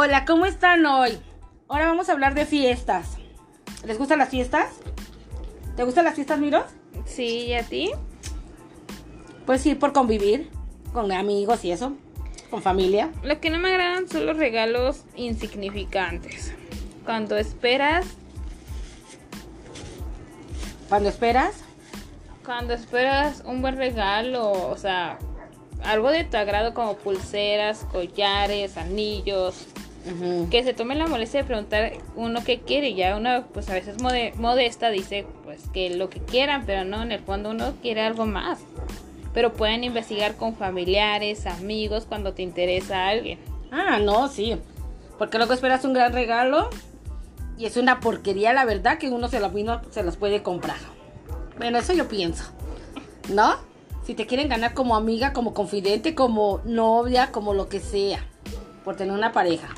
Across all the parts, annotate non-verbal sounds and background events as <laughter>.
Hola, ¿cómo están hoy? Ahora vamos a hablar de fiestas. ¿Les gustan las fiestas? ¿Te gustan las fiestas, Miro? Sí, ¿y a ti? Pues sí, por convivir con amigos y eso, con familia. Lo que no me agradan son los regalos insignificantes. Cuando esperas, Cuando esperas, cuando esperas un buen regalo, o sea, algo de tu agrado como pulseras, collares, anillos, que se tome la molestia de preguntar uno qué quiere. Ya uno, pues a veces mode- modesta dice, pues que lo que quieran, pero no, en el fondo uno quiere algo más. Pero pueden investigar con familiares, amigos, cuando te interesa alguien. Ah, no, sí. Porque luego esperas un gran regalo y es una porquería, la verdad, que uno se los, vino- se los puede comprar. Bueno, eso yo pienso. ¿No? Si te quieren ganar como amiga, como confidente, como novia, como lo que sea. Por tener una pareja.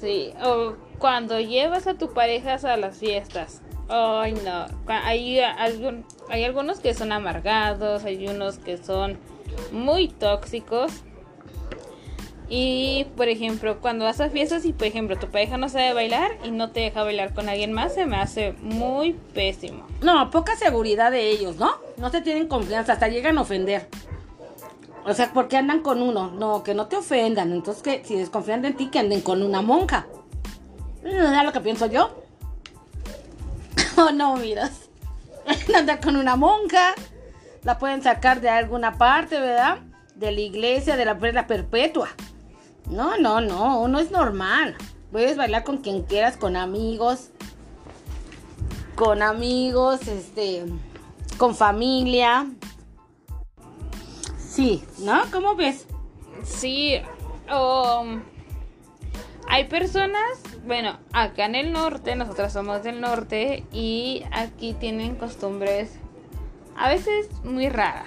Sí, o cuando llevas a tu pareja a las fiestas. Ay, no. Hay, hay algunos que son amargados, hay unos que son muy tóxicos. Y, por ejemplo, cuando vas a fiestas y, por ejemplo, tu pareja no sabe bailar y no te deja bailar con alguien más, se me hace muy pésimo. No, poca seguridad de ellos, ¿no? No se tienen confianza, hasta llegan a ofender. O sea, ¿por qué andan con uno? No, que no te ofendan. Entonces, que si desconfían de ti, que anden con una monja. ¿Es lo que pienso yo? <laughs> Oh, no, miras. <laughs> Andar con una monja. La pueden sacar de alguna parte, ¿verdad? De la iglesia, de la perla perpetua. No, no, no, uno es normal. Puedes bailar con quien quieras, con amigos, con amigos, este, con familia. Sí, ¿no? ¿Cómo ves? Sí, um, hay personas, bueno, acá en el norte, nosotras somos del norte y aquí tienen costumbres a veces muy raras.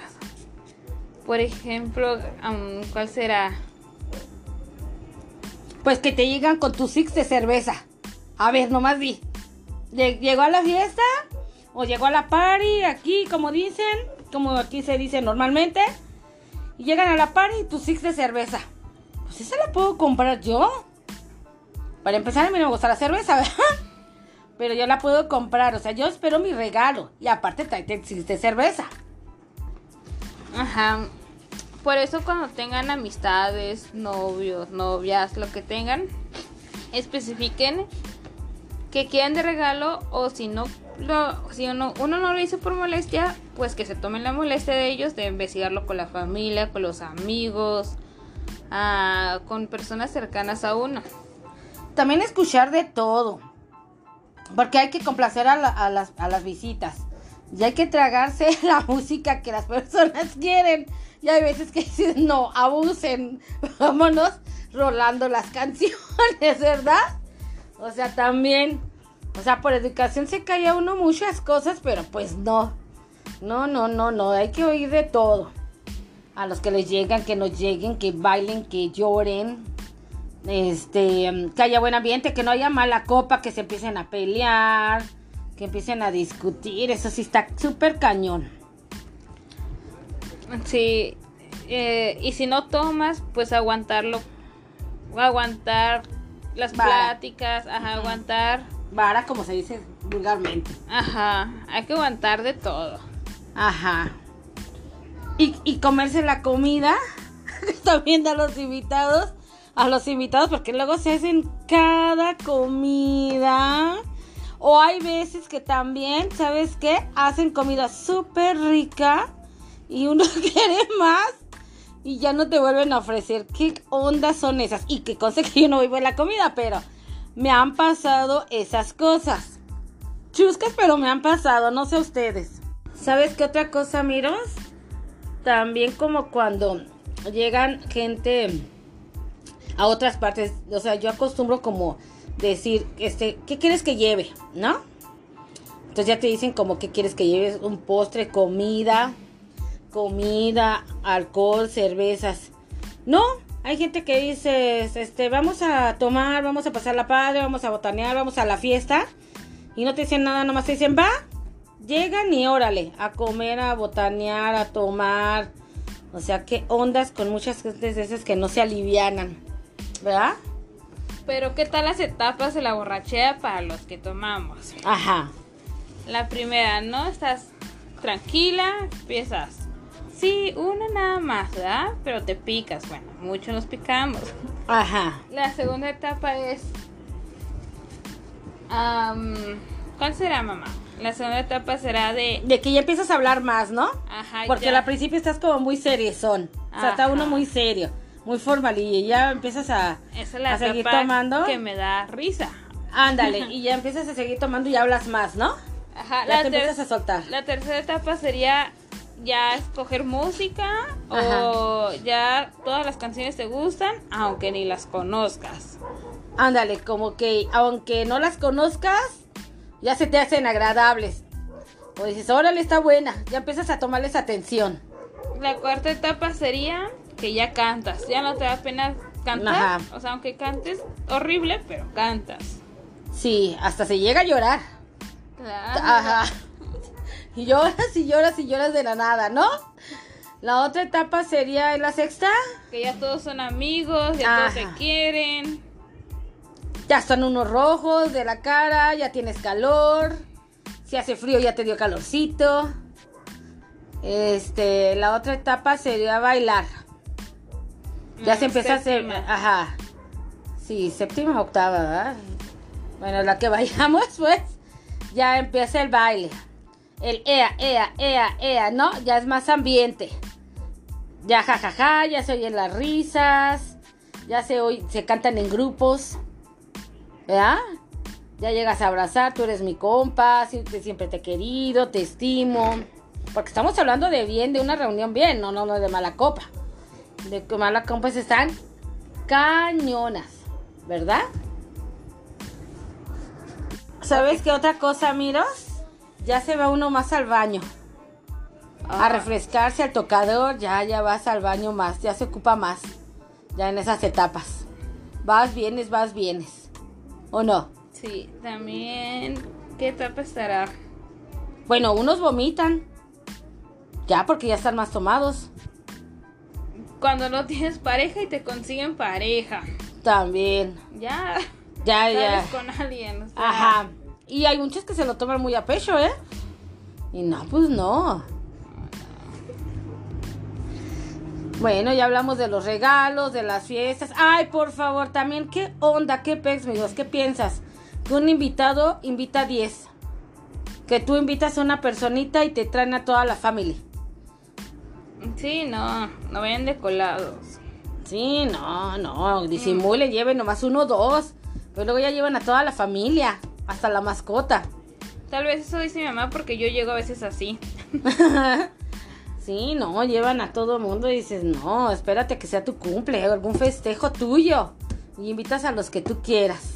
Por ejemplo, um, ¿cuál será? Pues que te llegan con tu six de cerveza. A ver, nomás. Lle- ¿Llegó a la fiesta? ¿O llegó a la party? Aquí, como dicen, como aquí se dice normalmente. Y llegan a la party y tu six de cerveza. Pues esa la puedo comprar yo. Para empezar, a mí no me gusta la cerveza, <laughs> ¿verdad? Pero yo la puedo comprar. O sea, yo espero mi regalo. Y aparte, el six de cerveza. Ajá. Por eso cuando tengan amistades, novios, novias, lo que tengan, especifiquen que quieren de regalo o si no lo, si uno, uno no lo hizo por molestia, pues que se tomen la molestia de ellos de investigarlo con la familia, con los amigos, ah, con personas cercanas a uno. También escuchar de todo. Porque hay que complacer a, la- a las, a las visitas. Y hay que tragarse <laughs> la música que las personas quieren. Y hay veces que dicen, no, abusen. <laughs> Vámonos rolando las canciones, <laughs> ¿verdad? O sea, también. O sea, por educación se calla uno muchas cosas, pero pues no. No, no, no, no. Hay que oír de todo. A los que les llegan, que nos lleguen, que bailen, que lloren este, mm, que haya buen ambiente, que no haya mala copa, que se empiecen a pelear, que empiecen a discutir, eso sí está súper cañón. Sí, eh, y si no tomas, pues aguantarlo, aguantar las pláticas, ajá, aguantar, Vara, como se dice vulgarmente. ajá, hay que aguantar de todo. Ajá. Y, y comerse la comida, <laughs> también a los invitados, a los invitados, porque luego se hacen cada comida. O hay veces que también, ¿sabes qué? Hacen comida súper rica y uno <laughs> quiere más y ya no te vuelven a ofrecer. ¿Qué ondas son esas? Y que conste que yo no vivo en la comida, pero me han pasado esas cosas. Chuscas, pero me han pasado, no sé ustedes. ¿Sabes qué otra cosa, Miros? También como cuando llegan gente a otras partes, o sea, yo acostumbro como decir, este, ¿qué quieres que lleve? ¿No? Entonces ya te dicen como que quieres que lleves un postre, comida, comida, alcohol, cervezas. No, hay gente que dice, este, vamos a tomar, vamos a pasar la padre, vamos a botanear, vamos a la fiesta. Y no te dicen nada, nomás te dicen, va, llegan y órale, a comer, a botanear, a tomar. O sea, qué ondas con muchas gentes de esas que no se alivianan, ¿verdad? Pero ¿qué tal las etapas de la borrachera para los que tomamos? Ajá. La primera, ¿no? Estás tranquila, empiezas. Sí, una nada más, ¿verdad? Pero te picas. Bueno, muchos nos picamos. Ajá. La segunda etapa es... am, ¿Cuál será, mamá? La segunda etapa será de... De que ya empiezas a hablar más, ¿no? Ajá, Porque ya. al principio estás como muy seriezón. O sea, está uno muy serio, muy formal y ya empiezas a, Esa es la a seguir etapa tomando. que me da risa. Ándale, <laughs> y ya empiezas a seguir tomando y hablas más, ¿no? Ajá, Ya la, te empiezas a soltar. la tercera etapa sería ya escoger música o ya todas las canciones te gustan, aunque ni las conozcas. Ándale, como que aunque no las conozcas, ya se te hacen agradables. O dices, órale, está buena, ya empiezas a tomarles atención. La cuarta etapa sería que ya cantas, ya no te da pena cantar, Ajá. o sea, aunque cantes horrible, pero cantas. Sí, hasta se llega a llorar. Claro. Ajá. Y lloras y lloras y lloras de la nada, ¿no? La otra etapa sería la sexta. Que ya todos son amigos, ya todos se quieren. Ya están unos rojos de la cara, ya tienes calor. Si hace frío ya te dio calorcito. Este, la otra etapa sería bailar. Ya Mm, se empieza a hacer, ajá. Sí, séptima, octava, ¿verdad? Bueno, la que vayamos, <laughs> pues, ya empieza el baile. El ea, ea, ea, ea, ¿no? Ya es más ambiente. Ya jajaja, ya se oyen las risas. Ya se oy- se cantan en grupos. ¿Verdad? Ya llegas a abrazar, tú eres mi compa, siempre, te he querido, te estimo. Porque estamos hablando de bien, de una reunión bien, no, no, no de mala copa. De que mala copa están cañonas, ¿verdad? ¿Sabes qué otra cosa, miros? Ya se va uno más al baño. A Ah, refrescarse al tocador, ya, ya vas al baño más, ya se ocupa más. Ya en esas etapas. Vas, vienes, vas, vienes. ¿O no? Sí, también. ¿Qué etapa estará? Bueno, unos vomitan. Ya, porque ya están más tomados. Cuando no tienes pareja y te consiguen pareja. También. Ya. Ya, ya. Con alguien. o sea, Ajá. Y hay muchos que se lo toman muy a pecho, ¿eh? Y no, pues no. Bueno, ya hablamos de los regalos, de las fiestas. Ay, por favor, también, ¿qué onda? ¿Qué pex, amigos? ¿Qué piensas? Que un invitado invita a 10. Que tú invitas a una personita y te traen a toda la familia. Sí, no. No vayan de colados. Sí, no, no, disimulen, lleven nomás uno o dos. Pero luego ya llevan a toda la familia, hasta la mascota. Tal vez eso dice mi mamá porque yo llego a veces así. <laughs> Sí, no, llevan a todo mundo y dices, no, espérate que sea tu cumple algún festejo tuyo. Y invitas a los que tú quieras.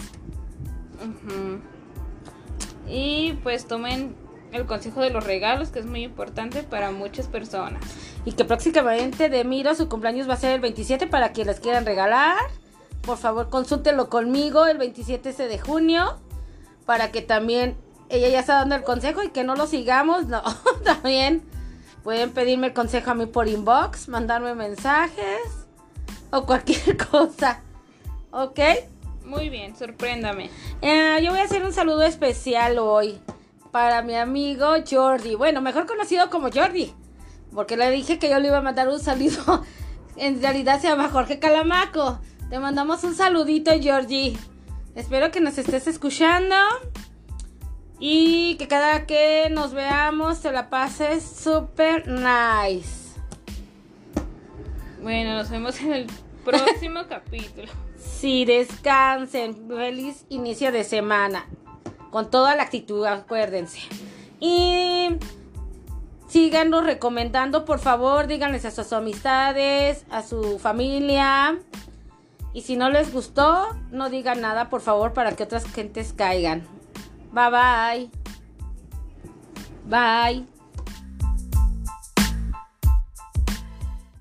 Y pues tomen el consejo de los regalos, que es muy importante para muchas personas. Y que próximamente de Miro su cumpleaños va a ser el 27 para quienes quieran regalar. Por favor, consúltenlo conmigo el 27 ese de junio. Para que también ella ya está dando el consejo y que no lo sigamos. No, <laughs> también pueden pedirme el consejo a mí por inbox, mandarme mensajes o cualquier <laughs> cosa. ¿Ok? Muy bien, sorpréndame. Eh, yo voy a hacer un saludo especial hoy para mi amigo Jordi. Bueno, mejor conocido como Jordi. Porque le dije que yo le iba a mandar un saludo. <laughs> En realidad se llama Jorge Calamaco. Te mandamos un saludito, Jordi. Espero que nos estés escuchando. Y que cada que nos veamos te la pases super nice. Bueno, nos vemos en el próximo <laughs> capítulo. Sí, descansen. Feliz inicio de semana. Con toda la actitud, acuérdense. Y síganos recomendando, por favor. Díganles a sus amistades, a su familia. Y si no les gustó, no digan nada, por favor, para que otras gentes caigan. Bye bye. Bye.